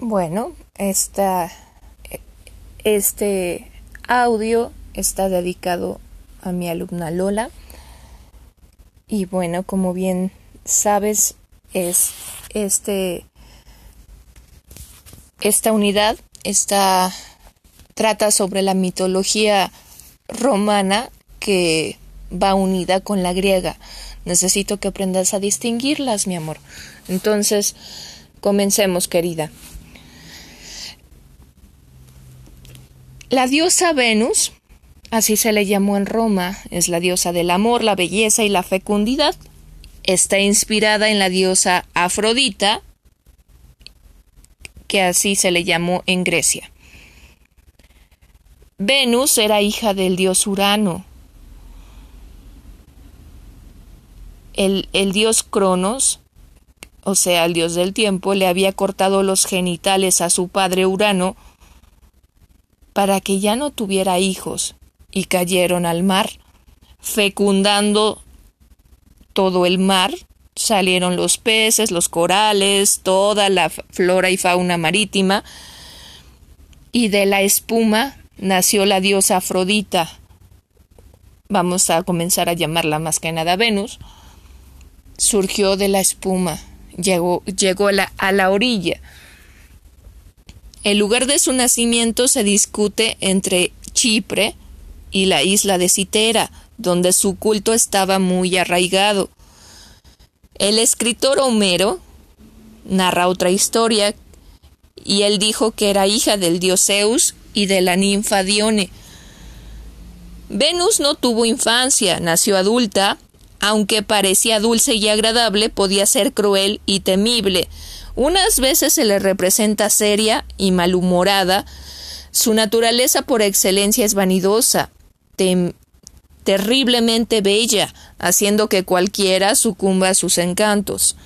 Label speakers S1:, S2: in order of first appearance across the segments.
S1: Bueno, esta, este audio está dedicado a mi alumna Lola. Y bueno, como bien sabes, es este esta unidad está trata sobre la mitología romana que va unida con la griega. Necesito que aprendas a distinguirlas, mi amor. Entonces, comencemos, querida. La diosa Venus, así se le llamó en Roma, es la diosa del amor, la belleza y la fecundidad. Está inspirada en la diosa Afrodita, que así se le llamó en Grecia. Venus era hija del dios Urano. El, el, dios Cronos, o sea, el dios del tiempo, le había cortado los genitales a su padre Urano para que ya no tuviera hijos, y cayeron al mar, fecundando todo el mar salieron los peces, los corales, toda la flora y fauna marítima, y de la espuma nació la diosa Afrodita. Vamos a comenzar a llamarla más que nada Venus. Surgió de la espuma, llegó, llegó a, la, a la orilla. El lugar de su nacimiento se discute entre Chipre y la isla de Citera, donde su culto estaba muy arraigado. El escritor Homero narra otra historia y él dijo que era hija del dios Zeus y de la ninfa Dione. Venus no tuvo infancia, nació adulta, aunque parecía dulce y agradable, podía ser cruel y temible. Unas veces se le representa seria y malhumorada. Su naturaleza por excelencia es vanidosa, terriblemente bella, haciendo que cualquiera sucumba a sus encantos.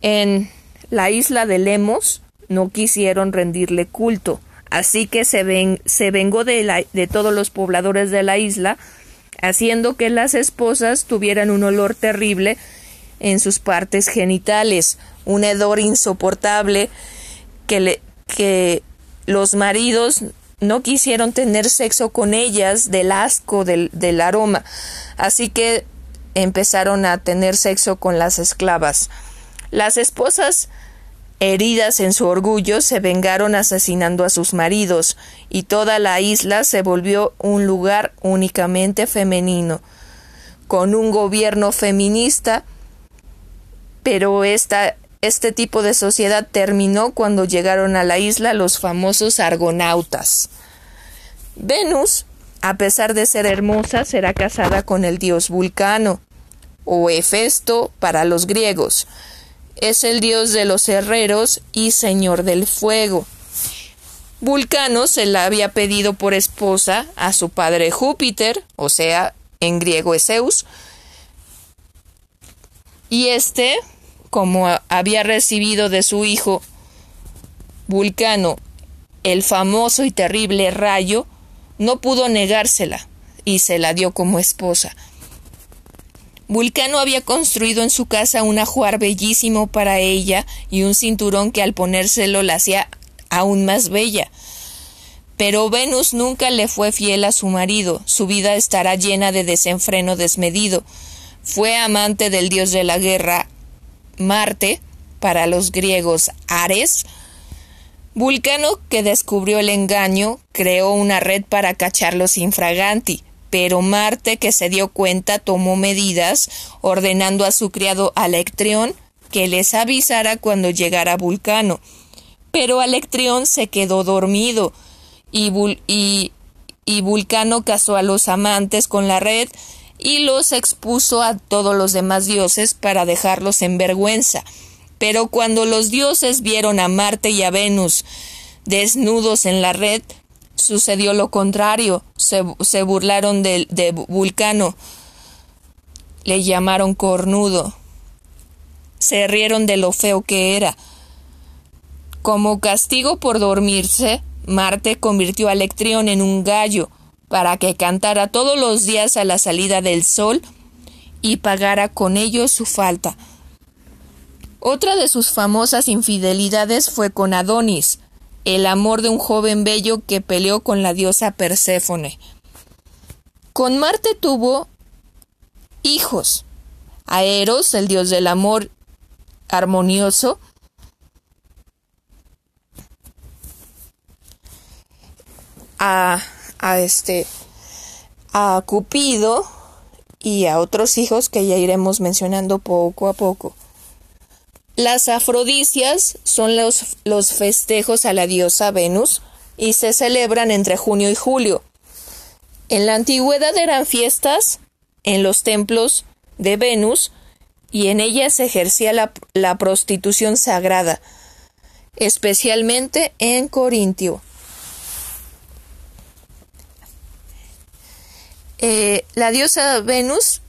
S1: En la isla de Lemos no quisieron rendirle culto, así que se, vengó de, de todos los pobladores de la isla, haciendo que las esposas tuvieran un olor terrible en sus partes genitales, un hedor insoportable que, le, que los maridos no quisieron tener sexo con ellas del asco del, del aroma, así que empezaron a tener sexo con las esclavas. Las esposas heridas en su orgullo se vengaron asesinando a sus maridos, y toda la isla se volvió un lugar únicamente femenino, con un gobierno feminista, pero esta este tipo de sociedad terminó cuando llegaron a la isla los famosos argonautas. Venus, a pesar de ser hermosa, será casada con el dios Vulcano, o Hefesto para los griegos. Es el dios de los herreros y señor del fuego. Vulcano se la había pedido por esposa a su padre Júpiter, o sea, en griego es Zeus, y este como había recibido de su hijo Vulcano el famoso y terrible rayo, no pudo negársela y se la dio como esposa. Vulcano había construido en su casa un ajuar bellísimo para ella y un cinturón que al ponérselo la hacía aún más bella. Pero Venus nunca le fue fiel a su marido, su vida estará llena de desenfreno desmedido. Fue amante del dios de la guerra Marte, para los griegos Ares, Vulcano, que descubrió el engaño, creó una red para cacharlos infraganti, pero Marte, que se dio cuenta, tomó medidas, ordenando a su criado Alectrión que les avisara cuando llegara Vulcano. Pero Alectrión se quedó dormido, y, y, Vulcano casó a los amantes con la red, y los expuso a todos los demás dioses para dejarlos en vergüenza. Pero cuando los dioses vieron a Marte y a Venus desnudos en la red, sucedió lo contrario. Se, burlaron de, de Vulcano. Le llamaron cornudo. Se rieron de lo feo que era. Como castigo por dormirse, Marte convirtió a Electrión en un gallo para que cantara todos los días a la salida del sol y pagara con ello su falta. Otra de sus famosas infidelidades fue con Adonis, el amor de un joven bello que peleó con la diosa Perséfone. Con Marte tuvo hijos. A Eros, el dios del amor armonioso, a, a este a Cupido y a otros hijos que ya iremos mencionando poco a poco. Las afrodisias son los, los festejos a la diosa Venus y se celebran entre junio y julio. En la antigüedad eran fiestas en los templos de Venus y en ellas se ejercía la, la prostitución sagrada, especialmente en Corintio. Eh, la diosa Venus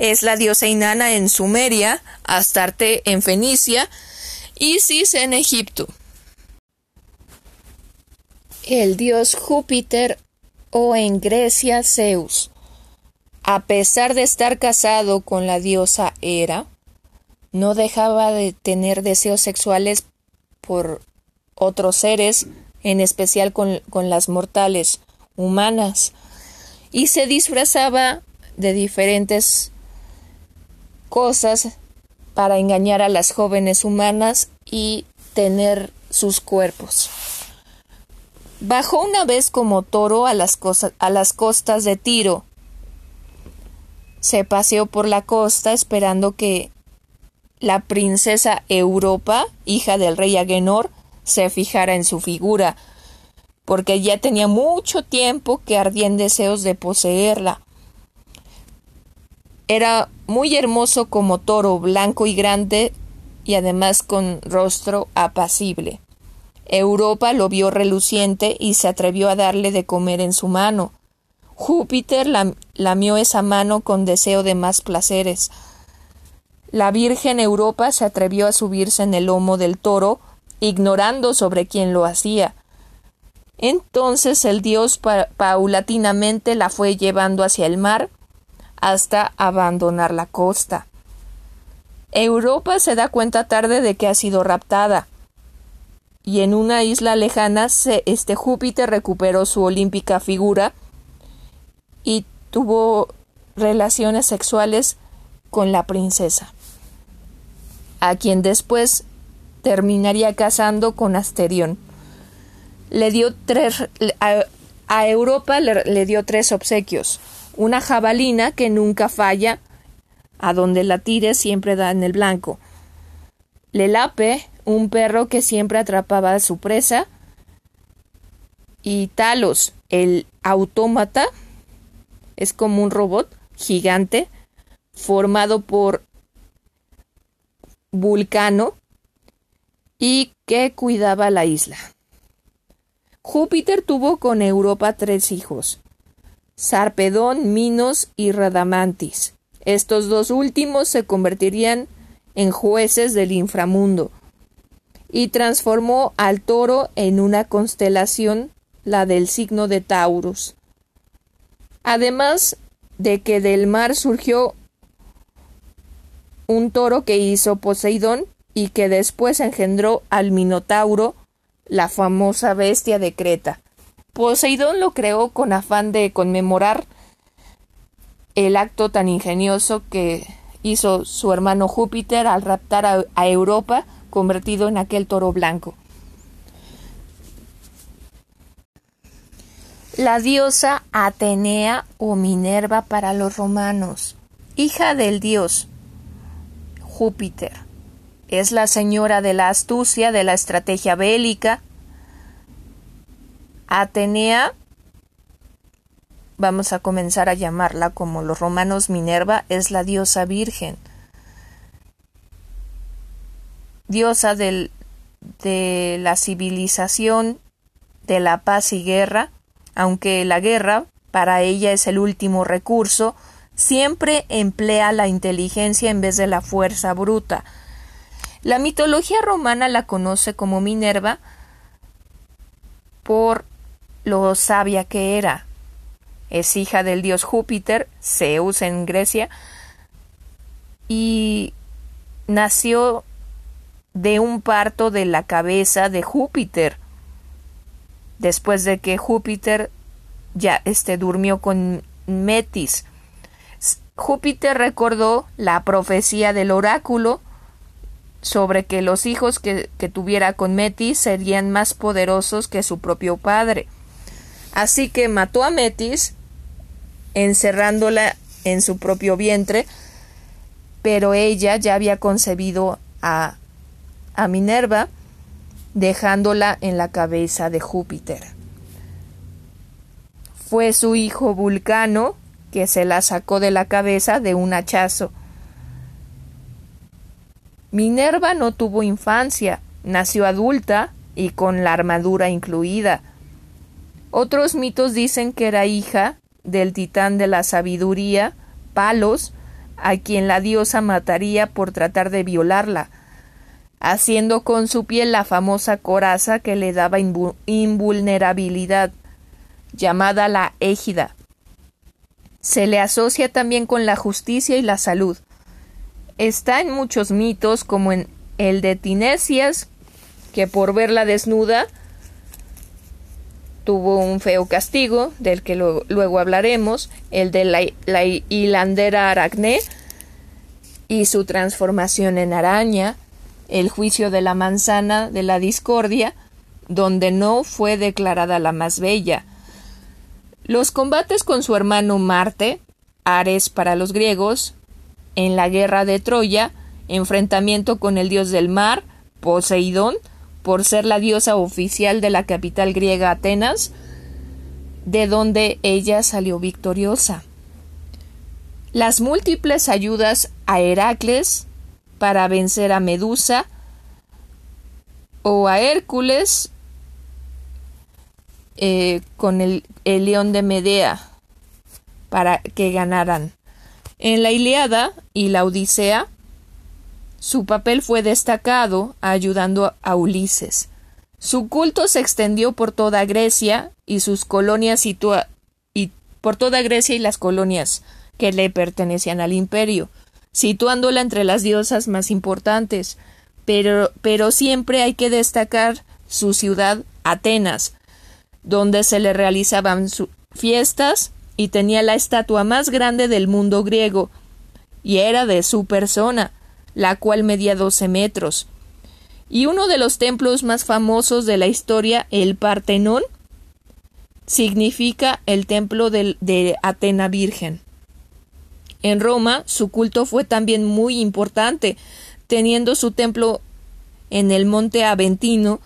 S1: es la diosa Inanna en Sumeria, Astarte en Fenicia, Isis en Egipto. El dios Júpiter o en Grecia Zeus. A pesar de estar casado con la diosa Hera, no dejaba de tener deseos sexuales por otros seres, en especial con, con las mortales humanas, y se disfrazaba de diferentes cosas para engañar a las jóvenes humanas y tener sus cuerpos. Bajó una vez como toro a las, a las costas de Tiro. Se paseó por la costa esperando que la princesa Europa, hija del rey Agenor, se fijara en su figura, porque ya tenía mucho tiempo que ardían deseos de poseerla. Era muy hermoso como toro, blanco y grande, y además con rostro apacible. Europa lo vio reluciente y se atrevió a darle de comer en su mano. Júpiter lamió esa mano con deseo de más placeres. La Virgen Europa se atrevió a subirse en el lomo del toro, ignorando sobre quién lo hacía. Entonces el dios paulatinamente la fue llevando hacia el mar hasta abandonar la costa. Europa se da cuenta tarde de que ha sido raptada. Y en una isla lejana este Júpiter recuperó su olímpica figura y tuvo relaciones sexuales con la princesa, a quien después terminaría casando con Asterión le dio tres a, Europa le, dio tres obsequios una jabalina que nunca falla. A donde la tire siempre da en el blanco. Lelape un perro que siempre atrapaba a su presa. Y Talos el autómata es como un robot gigante formado por Vulcano y que cuidaba la isla. Júpiter tuvo con Europa tres hijos, Sarpedón, Minos y Radamantis. Estos dos últimos se convertirían en jueces del inframundo y transformó al toro en una constelación, la del signo de Taurus. Además de que del mar surgió un toro que hizo Poseidón y que después engendró al Minotauro, la famosa bestia de Creta. Poseidón lo creó con afán de conmemorar el acto tan ingenioso que hizo su hermano Júpiter al raptar a, Europa, convertido en aquel toro blanco. La diosa Atenea o Minerva para los romanos, hija del dios Júpiter es la señora de la astucia, de la estrategia bélica. Atenea, vamos a comenzar a llamarla como los romanos Minerva, es la diosa virgen, diosa del, de la civilización, de la paz y guerra, aunque la guerra para ella es el último recurso, siempre emplea la inteligencia en vez de la fuerza bruta, la mitología romana la conoce como Minerva por lo sabia que era. Es hija del dios Júpiter, Zeus en Grecia, y nació de un parto de la cabeza de Júpiter, después de que Júpiter ya este, durmió con Metis. Júpiter recordó la profecía del oráculo sobre que los hijos que, que, tuviera con Metis serían más poderosos que su propio padre. Así que mató a Metis, encerrándola en su propio vientre, pero ella ya había concebido a, a Minerva, dejándola en la cabeza de Júpiter. Fue su hijo Vulcano que se la sacó de la cabeza de un hachazo. Minerva no tuvo infancia, nació adulta y con la armadura incluida. Otros mitos dicen que era hija del titán de la sabiduría, Palos, a quien la diosa mataría por tratar de violarla, haciendo con su piel la famosa coraza que le daba invulnerabilidad, llamada la égida. Se le asocia también con la justicia y la salud. Está en muchos mitos, como en el de Tinesias, que por verla desnuda tuvo un feo castigo, del que luego hablaremos, el de la, la hilandera Aracné y su transformación en araña, el juicio de la manzana de la discordia, donde no fue declarada la más bella, los combates con su hermano Marte, Ares para los griegos, en la guerra de Troya, enfrentamiento con el dios del mar, Poseidón, por ser la diosa oficial de la capital griega Atenas, de donde ella salió victoriosa. Las múltiples ayudas a Heracles para vencer a Medusa o a Hércules eh, con el, el león de Medea para que ganaran. En la Iliada y la Odisea su papel fue destacado ayudando a Ulises. Su culto se extendió por toda Grecia y sus colonias por toda Grecia y las colonias que le pertenecían al imperio, situándola entre las diosas más importantes. Pero, pero siempre hay que destacar su ciudad, Atenas, donde se le realizaban fiestas y tenía la estatua más grande del mundo griego, y era de su persona, la cual medía doce metros. Y uno de los templos más famosos de la historia, el Partenón, significa el templo de, de Atena Virgen. En Roma, su culto fue también muy importante, teniendo su templo en el monte Aventino,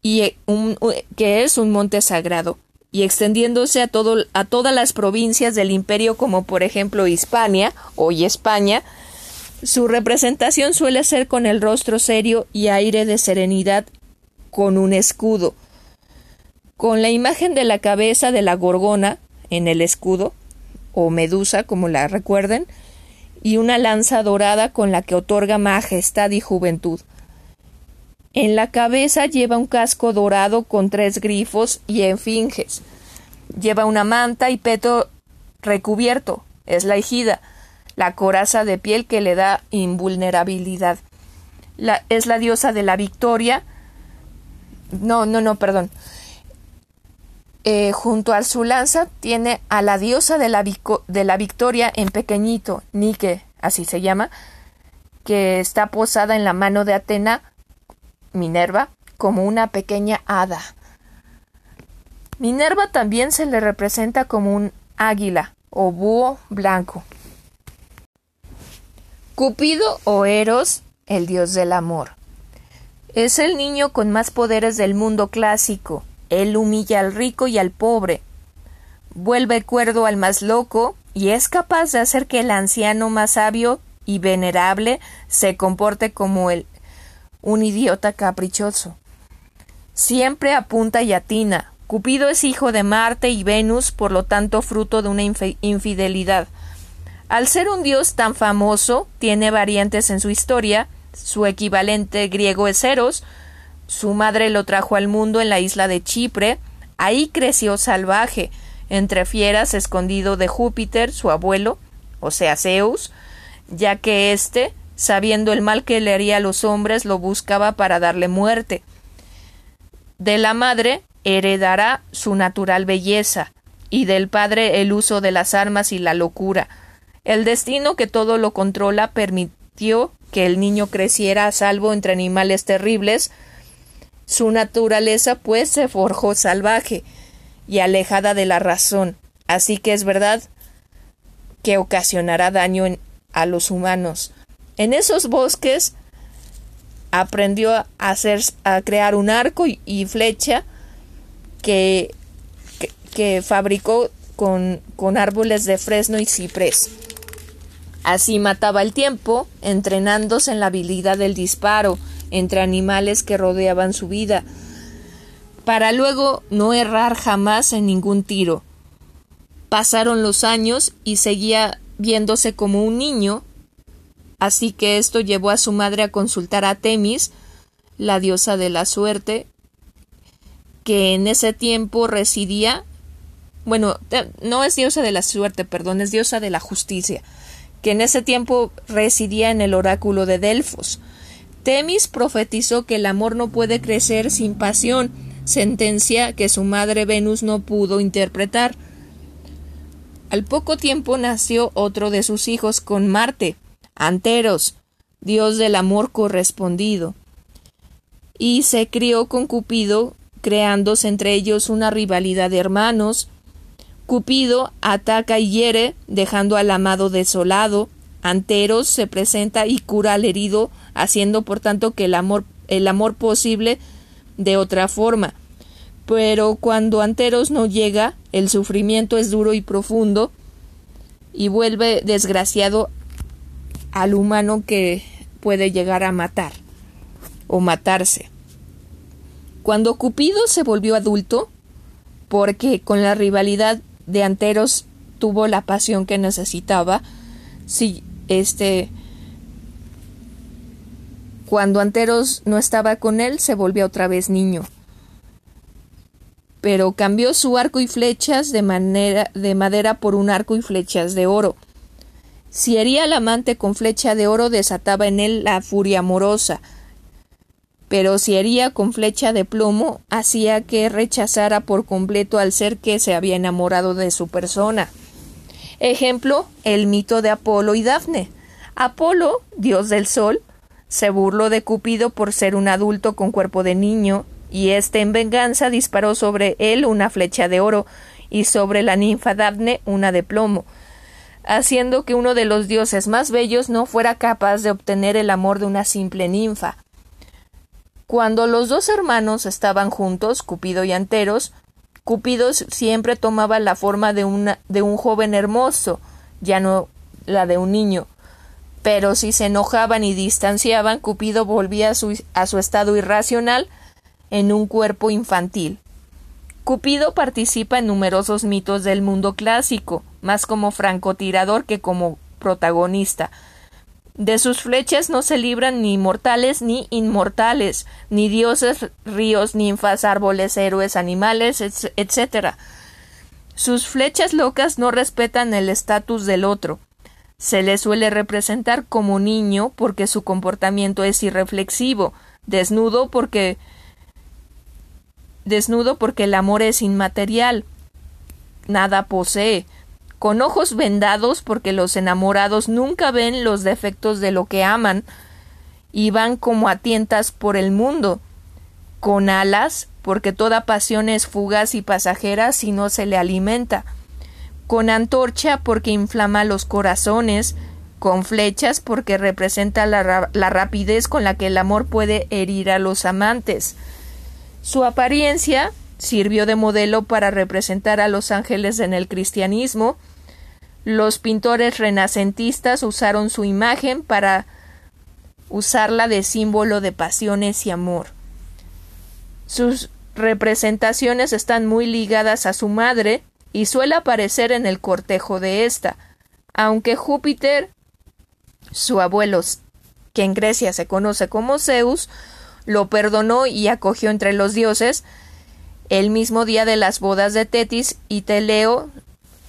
S1: y eh, que es un monte sagrado, y extendiéndose a, todo, a todas las provincias del imperio, como por ejemplo Hispania, hoy España, su representación suele ser con el rostro serio y aire de serenidad, con un escudo. Con la imagen de la cabeza de la gorgona en el escudo, o medusa, como la recuerden, y una lanza dorada con la que otorga majestad y juventud. En la cabeza lleva un casco dorado con tres grifos y esfinges. Lleva una manta y peto recubierto, es la ejida, la coraza de piel que le da invulnerabilidad. Es la diosa de la victoria. No, no, no, perdón. Eh, junto a su lanza tiene a la diosa de la, de la victoria en pequeñito, Nike, así se llama, que está posada en la mano de Atena, Minerva, como una pequeña hada. Minerva también se le representa como un águila o búho blanco. Cupido o Eros, el dios del amor. Es el niño con más poderes del mundo clásico. Él humilla al rico y al pobre. Vuelve cuerdo al más loco y es capaz de hacer que el anciano más sabio y venerable se comporte como un idiota caprichoso. Siempre apunta y atina. Cupido es hijo de Marte y Venus, por lo tanto fruto de una infidelidad. Al ser un dios tan famoso, tiene variantes en su historia. Su equivalente griego es Eros. Su madre lo trajo al mundo en la isla de Chipre. Ahí creció salvaje, entre fieras, escondido de Júpiter, su abuelo, o sea, Zeus, ya que éste, sabiendo el mal que le haría a los hombres, lo buscaba para darle muerte. De la madre heredará su natural belleza, y del padre el uso de las armas y la locura. El destino que todo lo controla permitió que el niño creciera a salvo entre animales terribles. Su naturaleza, pues, se forjó salvaje y alejada de la razón. Así que es verdad que ocasionará daño a los humanos. En esos bosques aprendió a hacer a crear un arco y, flecha que, que, fabricó con, con árboles de fresno y ciprés. Así mataba el tiempo, entrenándose en la habilidad del disparo entre animales que rodeaban su vida, para luego no errar jamás en ningún tiro. Pasaron los años y seguía viéndose como un niño, así que esto llevó a su madre a consultar a Temis, la diosa de la suerte, que en ese tiempo residía bueno, no es diosa de la suerte, perdón, es diosa de la justicia que en ese tiempo residía en el oráculo de Delfos. Temis profetizó que el amor no puede crecer sin pasión, sentencia que su madre Venus no pudo interpretar. Al poco tiempo nació otro de sus hijos con Marte, Anteros, dios del amor correspondido, y se crió con Cupido, creándose entre ellos una rivalidad de hermanos, Cupido ataca y hiere, dejando al amado desolado. Anteros se presenta y cura al herido, haciendo por tanto que el amor, el amor posible de otra forma. Pero cuando Anteros no llega, el sufrimiento es duro y profundo, y vuelve desgraciado al humano que puede llegar a matar o matarse. Cuando Cupido se volvió adulto, porque con la rivalidad de Anteros tuvo la pasión que necesitaba. Si este cuando Anteros no estaba con él, se volvió otra vez niño. Pero cambió su arco y flechas de, de madera por un arco y flechas de oro. Si hería al amante con flecha de oro, desataba en él la furia amorosa, pero si hería con flecha de plomo, hacía que rechazara por completo al ser que se había enamorado de su persona. Ejemplo, el mito de Apolo y Dafne. Apolo, dios del sol, se burló de Cupido por ser un adulto con cuerpo de niño, y éste en venganza disparó sobre él una flecha de oro y sobre la ninfa Dafne una de plomo, haciendo que uno de los dioses más bellos no fuera capaz de obtener el amor de una simple ninfa. Cuando los dos hermanos estaban juntos, Cupido y Anteros, Cupido siempre tomaba la forma de, de un joven hermoso, ya no la de un niño. Pero si se enojaban y distanciaban, Cupido volvía a su, a su estado irracional en un cuerpo infantil. Cupido participa en numerosos mitos del mundo clásico, más como francotirador que como protagonista, de sus flechas no se libran ni mortales ni inmortales, ni dioses, ríos, ninfas, árboles, héroes, animales, etc. Sus flechas locas no respetan el estatus del otro. Se le suele representar como niño porque su comportamiento es irreflexivo, desnudo porque desnudo porque el amor es inmaterial, nada posee, con ojos vendados porque los enamorados nunca ven los defectos de lo que aman y van como a tientas por el mundo, con alas porque toda pasión es fugaz y pasajera si no se le alimenta, con antorcha porque inflama los corazones, con flechas porque representa la, la, rapidez con la que el amor puede herir a los amantes. Su apariencia sirvió de modelo para representar a los ángeles en el cristianismo. Los pintores renacentistas usaron su imagen para usarla de símbolo de pasiones y amor. Sus representaciones están muy ligadas a su madre y suele aparecer en el cortejo de ésta, aunque Júpiter, su abuelo, que en Grecia se conoce como Zeus, lo perdonó y acogió entre los dioses, el mismo día de las bodas de Tetis y Teleo,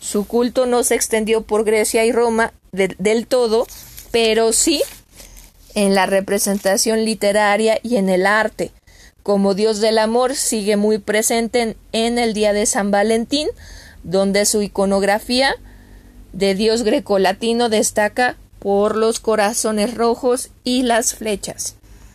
S1: su culto no se extendió por Grecia y Roma del todo, pero sí en la representación literaria y en el arte. Como Dios del amor sigue muy presente en, el Día de San Valentín, donde su iconografía de Dios grecolatino destaca por los corazones rojos y las flechas.